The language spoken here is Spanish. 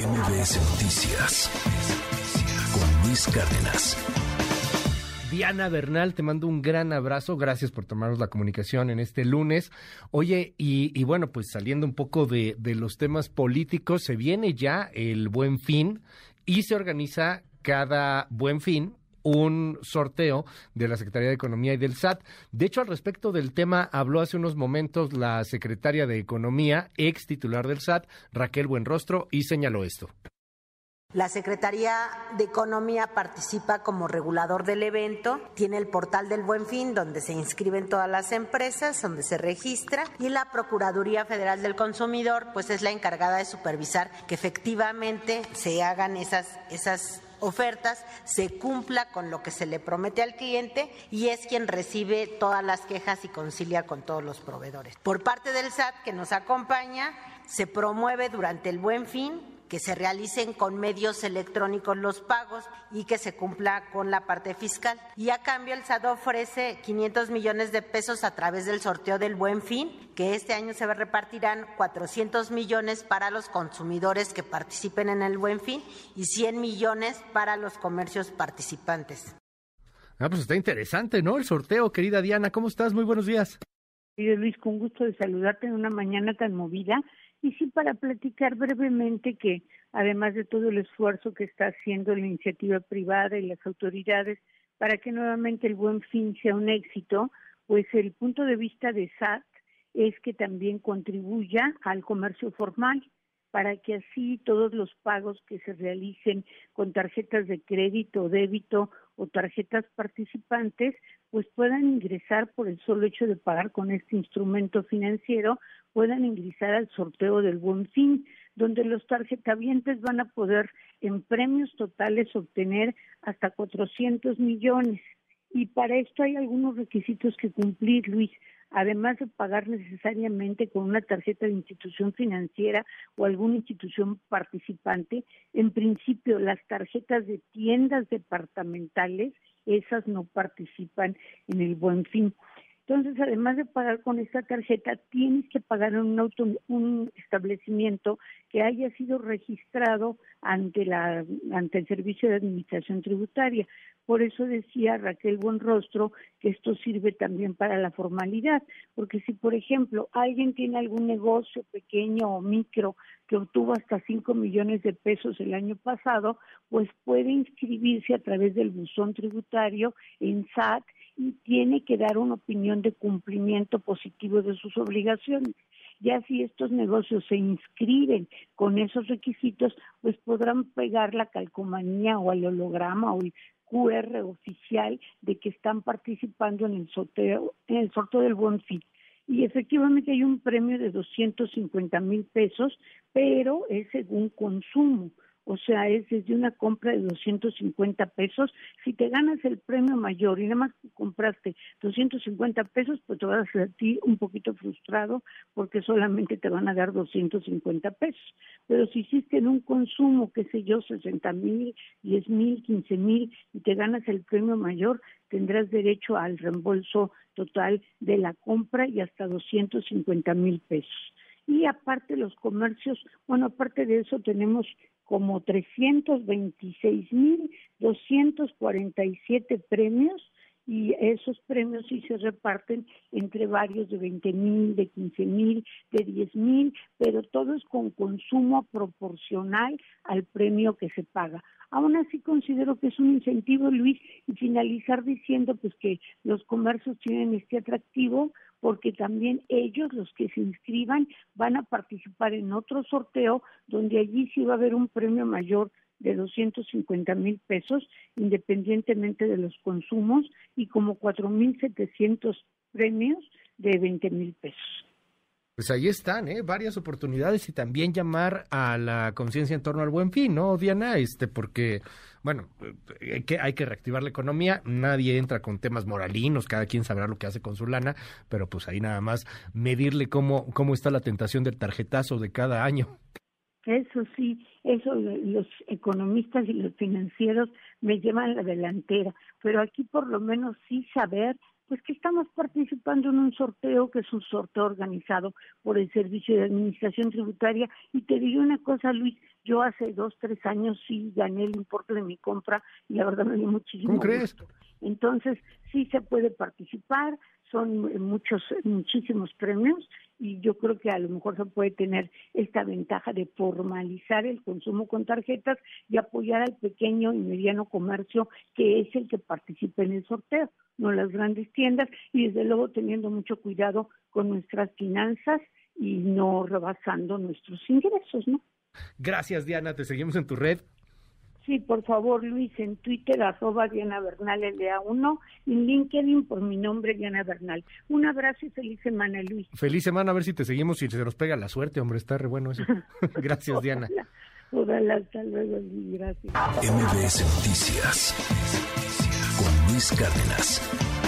MBS Noticias con Luis Cárdenas. Diana Bernal, te mando un gran abrazo. Gracias por tomarnos la comunicación en este lunes. Oye, y, bueno, pues saliendo un poco de, de los temas políticos, se viene ya el buen fin y se organiza cada buen fin un sorteo de la Secretaría de Economía y del SAT. De hecho, al respecto del tema habló hace unos momentos la secretaria de Economía, ex titular del SAT, Raquel Buenrostro, y señaló esto. La Secretaría de Economía participa como regulador del evento, tiene el portal del Buen Fin donde se inscriben todas las empresas, donde se registra y la Procuraduría Federal del Consumidor pues es la encargada de supervisar que efectivamente se hagan esas esas ofertas, se cumpla con lo que se le promete al cliente y es quien recibe todas las quejas y concilia con todos los proveedores. Por parte del SAT que nos acompaña, se promueve durante el buen fin que se realicen con medios electrónicos los pagos y que se cumpla con la parte fiscal. Y a cambio el SAT ofrece 500 millones de pesos a través del sorteo del Buen Fin, que este año se repartirán 400 millones para los consumidores que participen en el Buen Fin y 100 millones para los comercios participantes. Ah, pues está interesante, ¿no? El sorteo, querida Diana, ¿cómo estás? Muy buenos días. Luis, con gusto de saludarte en una mañana tan movida y sí, para platicar brevemente que además de todo el esfuerzo que está haciendo la iniciativa privada y las autoridades para que nuevamente el buen fin sea un éxito, pues el punto de vista de SAT es que también contribuya al comercio formal para que así todos los pagos que se realicen con tarjetas de crédito, débito o tarjetas participantes, pues puedan ingresar por el solo hecho de pagar con este instrumento financiero, puedan ingresar al sorteo del Buen Fin, donde los tarjetavientes van a poder en premios totales obtener hasta 400 millones. Y para esto hay algunos requisitos que cumplir, Luis además de pagar necesariamente con una tarjeta de institución financiera o alguna institución participante, en principio las tarjetas de tiendas departamentales, esas no participan en el buen fin. Entonces, además de pagar con esta tarjeta, tienes que pagar en un, un establecimiento que haya sido registrado ante, la, ante el Servicio de Administración Tributaria. Por eso decía Raquel Buenrostro que esto sirve también para la formalidad, porque si, por ejemplo, alguien tiene algún negocio pequeño o micro que obtuvo hasta 5 millones de pesos el año pasado, pues puede inscribirse a través del buzón tributario en SAT y tiene que dar una opinión de cumplimiento positivo de sus obligaciones. Ya si estos negocios se inscriben con esos requisitos, pues podrán pegar la calcomanía o el holograma o el QR oficial de que están participando en el sorteo, en el sorteo del Bonfit. Y efectivamente hay un premio de 250 mil pesos, pero es según consumo o sea, es desde una compra de 250 pesos. Si te ganas el premio mayor y nada más compraste 250 pesos, pues te vas a sentir un poquito frustrado porque solamente te van a dar 250 pesos. Pero si hiciste en un consumo, qué sé yo, 60 mil, 10 mil, 15 mil y te ganas el premio mayor, tendrás derecho al reembolso total de la compra y hasta 250 mil pesos. Y aparte los comercios, bueno, aparte de eso tenemos como 326.247 premios y esos premios sí se reparten entre varios de 20 mil, de 15 mil, de 10 mil, pero todo es con consumo proporcional al premio que se paga. Aún así considero que es un incentivo, Luis, y finalizar diciendo pues que los comercios tienen este atractivo porque también ellos, los que se inscriban, van a participar en otro sorteo donde allí sí va a haber un premio mayor de 250 mil pesos, independientemente de los consumos, y como 4.700 premios de 20 mil pesos. Pues ahí están, ¿eh? varias oportunidades y también llamar a la conciencia en torno al buen fin, ¿no, Diana? Este, porque, bueno, hay que, hay que reactivar la economía, nadie entra con temas moralinos, cada quien sabrá lo que hace con su lana, pero pues ahí nada más medirle cómo, cómo está la tentación del tarjetazo de cada año. Eso sí, eso los economistas y los financieros me llevan la delantera, pero aquí por lo menos sí saber pues que estamos participando en un sorteo que es un sorteo organizado por el Servicio de Administración Tributaria y te digo una cosa Luis, Yo hace dos, tres años sí gané el importe de mi compra y la verdad me dio muchísimo ¿Cómo crees? Entonces, sí se puede participar, son muchos, muchísimos premios y yo creo que a lo mejor se puede tener esta ventaja de formalizar el consumo con tarjetas y apoyar al pequeño y mediano comercio que es el que participa en el sorteo, no las grandes tiendas y desde luego teniendo mucho cuidado con nuestras finanzas y no rebasando nuestros ingresos, ¿no? Gracias, Diana. Te seguimos en tu red. Sí, por favor, Luis, en Twitter, arroba Diana Bernal LA1, en LinkedIn por mi nombre, Diana Bernal. Un abrazo y feliz semana, Luis. Feliz semana, a ver si te seguimos y se nos pega la suerte, hombre, está re bueno eso. Gracias, Diana. Hola, hasta luego, Luis, gracias. MBS Noticias con Luis Cárdenas.